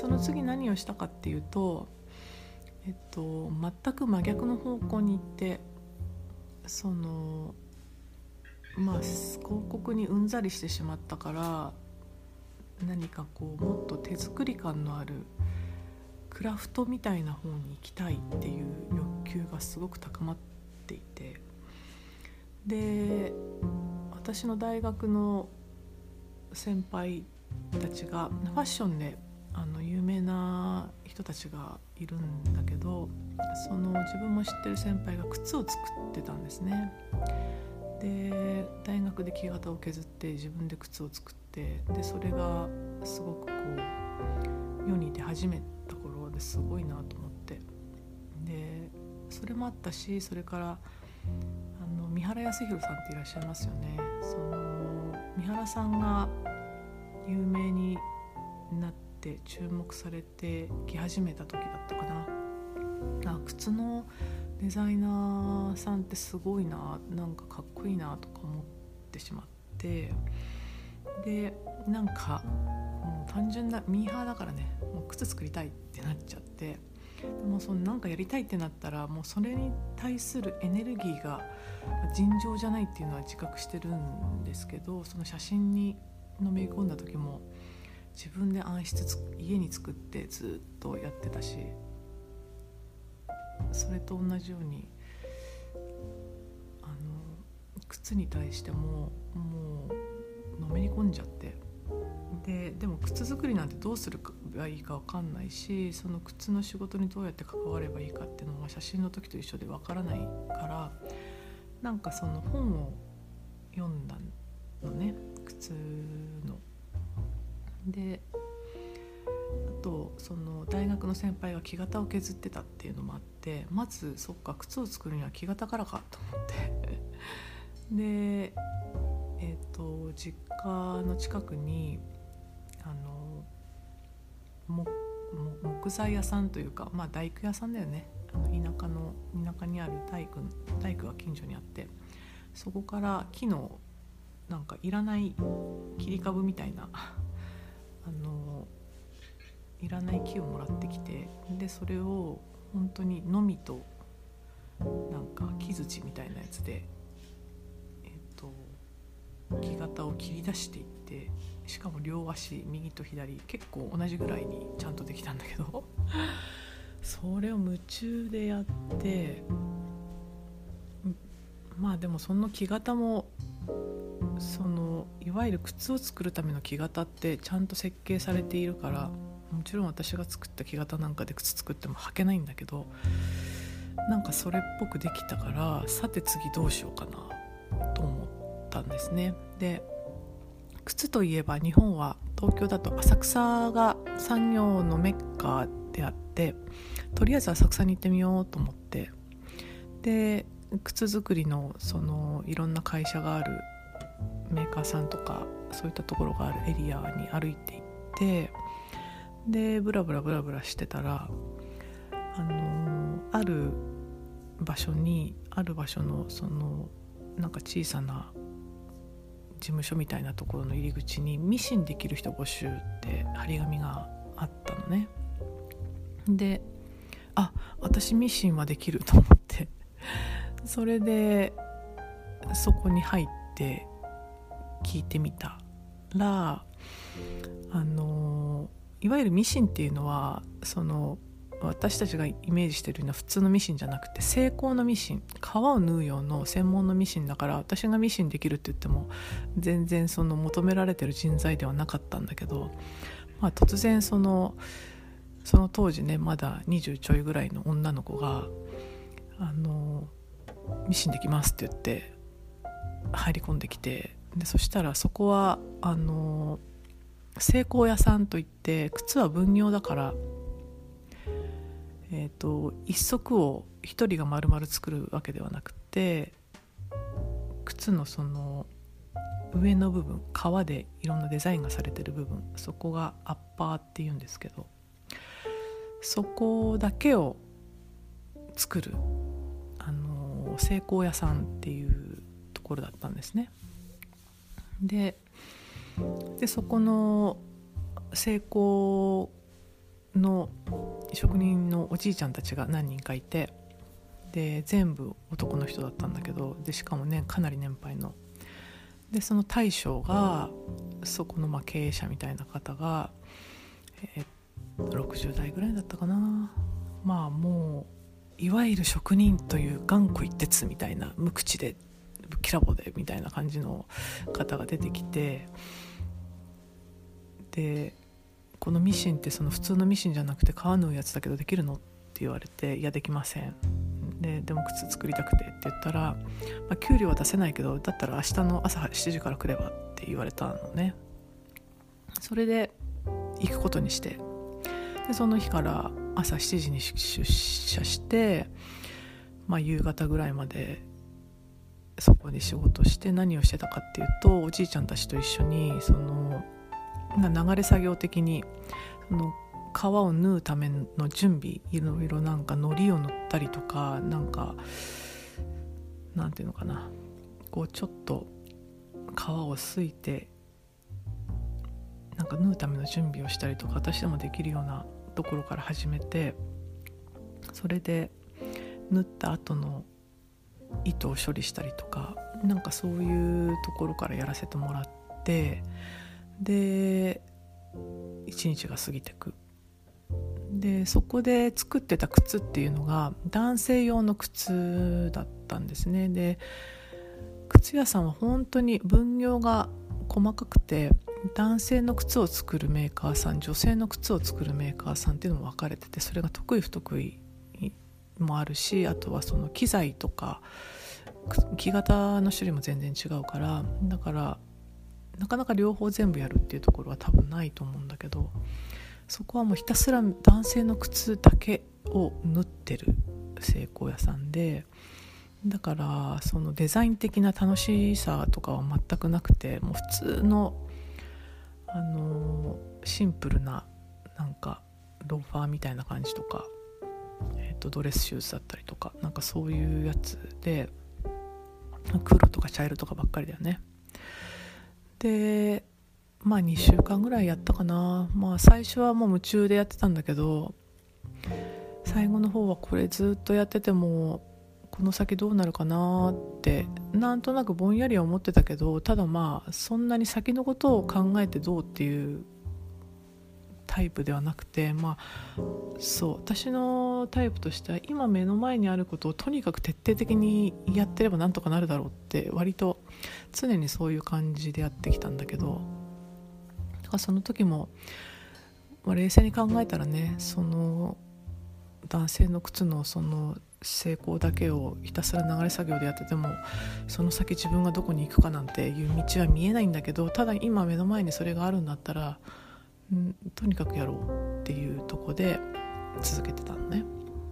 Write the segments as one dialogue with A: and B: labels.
A: その次何をしたかっていうとえっと全く真逆の方向に行ってそのまあ広告にうんざりしてしまったから何かこうもっと手作り感のあるクラフトみたいな方に行きたいっていう欲求がすごく高まっていてで私の大学の先輩たちがファッションであの有名な人たちがいるんだけどその自分も知ってる先輩が靴を作ってたんですね。で大学で木型を削って自分で靴を作ってでそれがすごくこう世に出始めた頃ですごいなと思ってでそれもあったしそれからあの三原康弘さんっていらっしゃいますよねその三原さんが有名になって注目されてき始めた時だったかな。あ靴のデザイナーさんってすごいななんかかっこいいなとか思ってしまって。でなんかもう単純なミーハーだからね。もう靴作りたいってなっちゃって。でもそのなんかやりたいってなったらもうそれに対するエネルギーが尋常じゃないっていうのは自覚してるんですけどその写真にのめり込んだ時も自分で暗室家に作ってずっとやってたしそれと同じようにあの靴に対してももうのめり込んじゃってででも靴作りなんてどうするかがいいか分かんないしその靴の仕事にどうやって関わればいいかっていうのは写真の時と一緒で分からないからなんかその本を読んだのね靴の。であとその大学の先輩が木型を削ってたっていうのもあってまずそっか靴を作るには木型からかと思って。でえっ、ー、と実家の近くにあの木材屋さんというかまあ大工屋さんだよね。あの田舎の田舎にある大工大工が近所にあってそこから木のなんかいらない切り株みたいなあのいらない木をもらってきてでそれを本当にのみとなんか木槌みたいなやつでえっと木型を切り出していってしかも両足右と左結構同じぐらいにちゃんとできたんだけど それを夢中でやってまあでもその木型もそのいわゆる靴を作るための木型ってちゃんと設計されているからもちろん私が作った木型なんかで靴作っても履けないんだけどなんかそれっぽくできたからさて次どうしようかなと思ったんですね。で靴といえば日本は東京だと浅草が産業のメッカであってとりあえず浅草に行ってみようと思ってで靴作りのそのいろんな会社があるメーカーさんとかそういったところがあるエリアに歩いていってでブラブラブラブラしてたらあのある場所にある場所のそのなんか小さな事務所みたいなところの入り口にミシンできる人募集って張り紙があったのね。であ私ミシンはできると思ってそれでそこに入って聞いてみたらあのいわゆるミシンっていうのはその私たちがイメージしてるような普通のミシンじゃなくて成功のミシン皮を縫う用の専門のミシンだから私がミシンできるって言っても全然その求められてる人材ではなかったんだけど、まあ、突然そのその当時ねまだ20ちょいぐらいの女の子が「あのミシンできます」って言って入り込んできてでそしたらそこはあの成功屋さんといって靴は分業だから、えーと、一足を一人が丸々作るわけではなくて靴のその上の部分革でいろんなデザインがされてる部分そこがアッパーっていうんですけどそこだけを作るあの成功屋さんっていうところだったんですね。ででそこの成功の職人のおじいちゃんたちが何人かいてで全部男の人だったんだけどでしかもねかなり年配の。でその大将がそこのまあ経営者みたいな方が、えー、60代ぐらいだったかなまあもういわゆる職人という頑固一徹みたいな無口できらぼでみたいな感じの方が出てきてでこのミシンってその普通のミシンじゃなくて皮縫うやつだけどできるのって言われていやできません。ででも靴作りたくてって言ったら、まあ、給料は出せないけどだったら明日の朝7時から来ればって言われたのね。それで行くことにして。でその日から朝7時に出社して、まあ、夕方ぐらいまでそこで仕事して何をしてたかっていうとおじいちゃんたちと一緒にその流れ作業的にその皮を縫うための準備いろいろなんか糊を塗ったりとかなんかなんていうのかな。こうちょっと皮をすいてなんか縫うための準備をしたりとか私でもできるようなところから始めてそれで縫った後の糸を処理したりとかなんかそういうところからやらせてもらってで一日が過ぎてく。でそこで作ってた靴っていうのが男性用の靴だったんですね。で靴屋さんは本当に分業が細かくて男性の靴を作るメーカーさん女性の靴を作るメーカーさんっていうのも分かれててそれが得意不得意もあるしあとはその機材とか木型の種類も全然違うからだからなかなか両方全部やるっていうところは多分ないと思うんだけどそこはもうひたすら男性の靴だけを縫ってる成功屋さんでだからそのデザイン的な楽しさとかは全くなくてもう普通のあのシンプルななんかローファーみたいな感じとか、とドレスシューズだったりとかなんかそういうやつで黒とか茶色とかばっかりだよね。でまあ2週間ぐらいやったかな。まあ最初はもう夢中でやってたんだけど最後の方はこれずっとやっててもこの先どうなるかなってなんとなくぼんやりは思ってたけどただまあそんなに先のことを考えてどうっていうタイプではなくてまあそう私のタイプとしては今目の前にあることをとにかく徹底的にやってればなんとかなるだろうって割と常にそういう感じでやってきたんだけどだからその時も、まあ、冷静に考えたらねその男性の靴のその成功だけをひたすら流れ作業でやっててもその先自分がどこに行くかなんていう道は見えないんだけどただ今目の前にそれがあるんだったら、うん、とにかくやろうっていうとこで続けてたのね。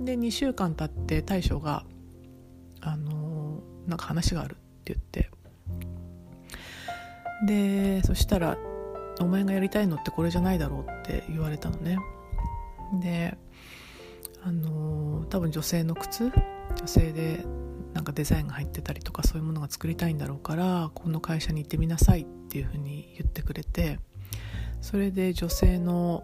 A: で2週間経って大将が「あの、なんか話がある」って言ってでそしたら「お前がやりたいのってこれじゃないだろう」って言われたのね。であの多分女性の靴女性でなんかデザインが入ってたりとかそういうものが作りたいんだろうからこの会社に行ってみなさいっていうふうに言ってくれてそれで女性の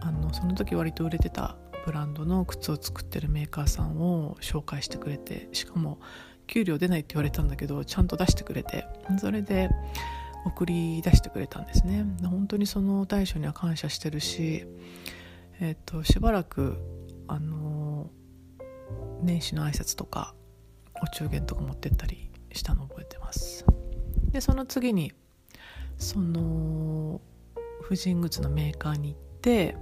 A: あのその時割と売れてたブランドの靴を作ってるメーカーさんを紹介してくれてしかも給料出ないって言われたんだけどちゃんと出してくれてそれで送り出してくれたんですね。本当にその大将には感謝してるしえっ、としばらくあの年始の挨拶とかお中元とか持ってったりしたの覚えてます。でその次にその婦人靴のメーカーに行って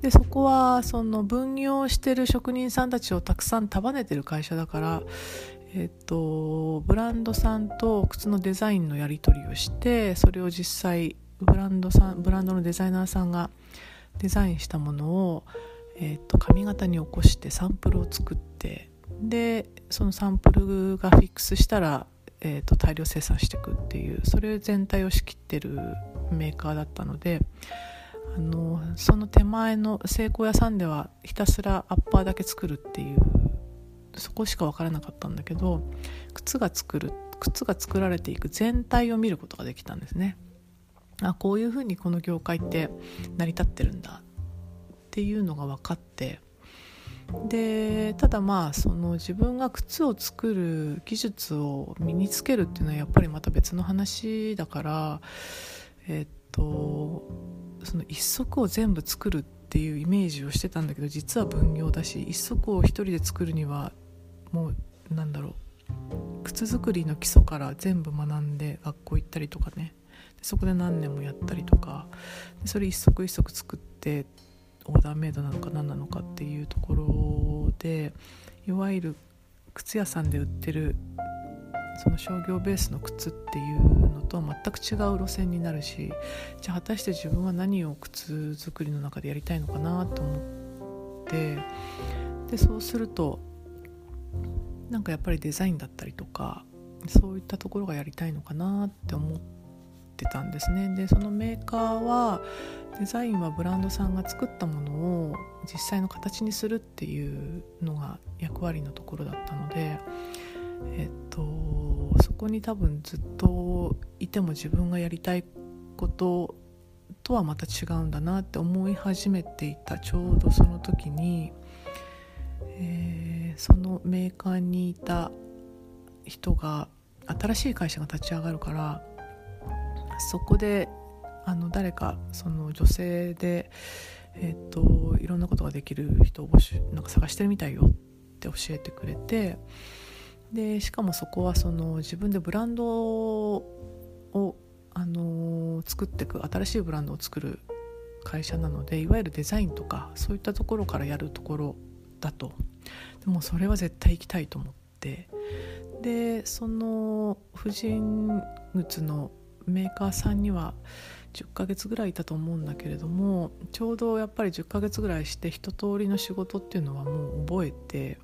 A: でそこはその分業してる職人さんたちをたくさん束ねてる会社だからえっとブランドさんと靴のデザインのやり取りをしてそれを実際ブランドさんブランドのデザイナーさんがデザインしたものをえーと、髪型に起こしてサンプルを作ってでそのサンプルがフィックスしたら、えーと、大量生産していくっていうそれ全体を仕切ってるメーカーだったのであのその手前の成功屋さんではひたすらアッパーだけ作るっていうそこしか分からなかったんだけど靴が作る靴が作られていく全体を見ることができたんですね。あこういうふうにこの業界って成り立ってるんだっていうのが分かってでただまあその自分が靴を作る技術を身につけるっていうのはやっぱりまた別の話だからえっとその一足を全部作るっていうイメージをしてたんだけど実は分業だし一足を一人で作るにはもうなんだろう靴作りの基礎から全部学んで学校行ったりとかね。そこで何年もやったりとかそれ一足一足作ってオーダーメイドなのか何なのかっていうところでいわゆる靴屋さんで売ってるその商業ベースの靴っていうとは全く違う路線になるしじゃあ果たして自分は何を靴作りの中でやりたいのかなと思ってでそうするとなんかやっぱりデザインだったりとかそういったところがやりたいのかなって思ってたんですね。でそのメーカーはデザインはブランドさんが作ったものを実際の形にするっていうのが役割のところだったのでえっとこに多分ずっといても自分がやりたいこととはまた違うんだなって思い始めていた。ちょうどその時に、えー、そのメーカーにいた人が新しい会社が立ち上がるからそこであの誰かその女性で、えーと、いろんなことができる人を募集なんか探してるみたいよって教えてくれてでしかもそこはその自分でブランドを、あの、作っていく新しいブランドを作る会社なのでいわゆるデザインとかそういったところからやるところだと。でもそれは絶対行きたいと思って。でその婦人靴のメーカーさんには10ヶ月ぐらいいたと思うんだけれどもちょうどやっぱり10ヶ月ぐらいして一通りの仕事っていうのはもう覚えて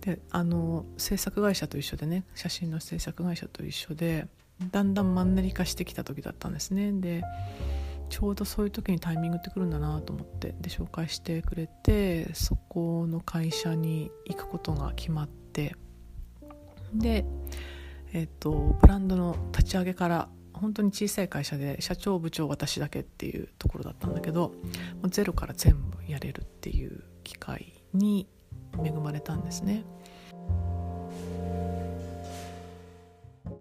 A: であの制作会社と一緒でね写真の制作会社と一緒でだんだんマンネリ化してきた時だったんですね。でちょうどそういう時にタイミングってくるんだなと思ってで紹介してくれてそこの会社に行くことが決まってでえっとブランドの立ち上げから本当に小さい会社で社長部長私だけっていうところだったんだけどもうゼロから全部やれるっていう機会に恵まれたんですね。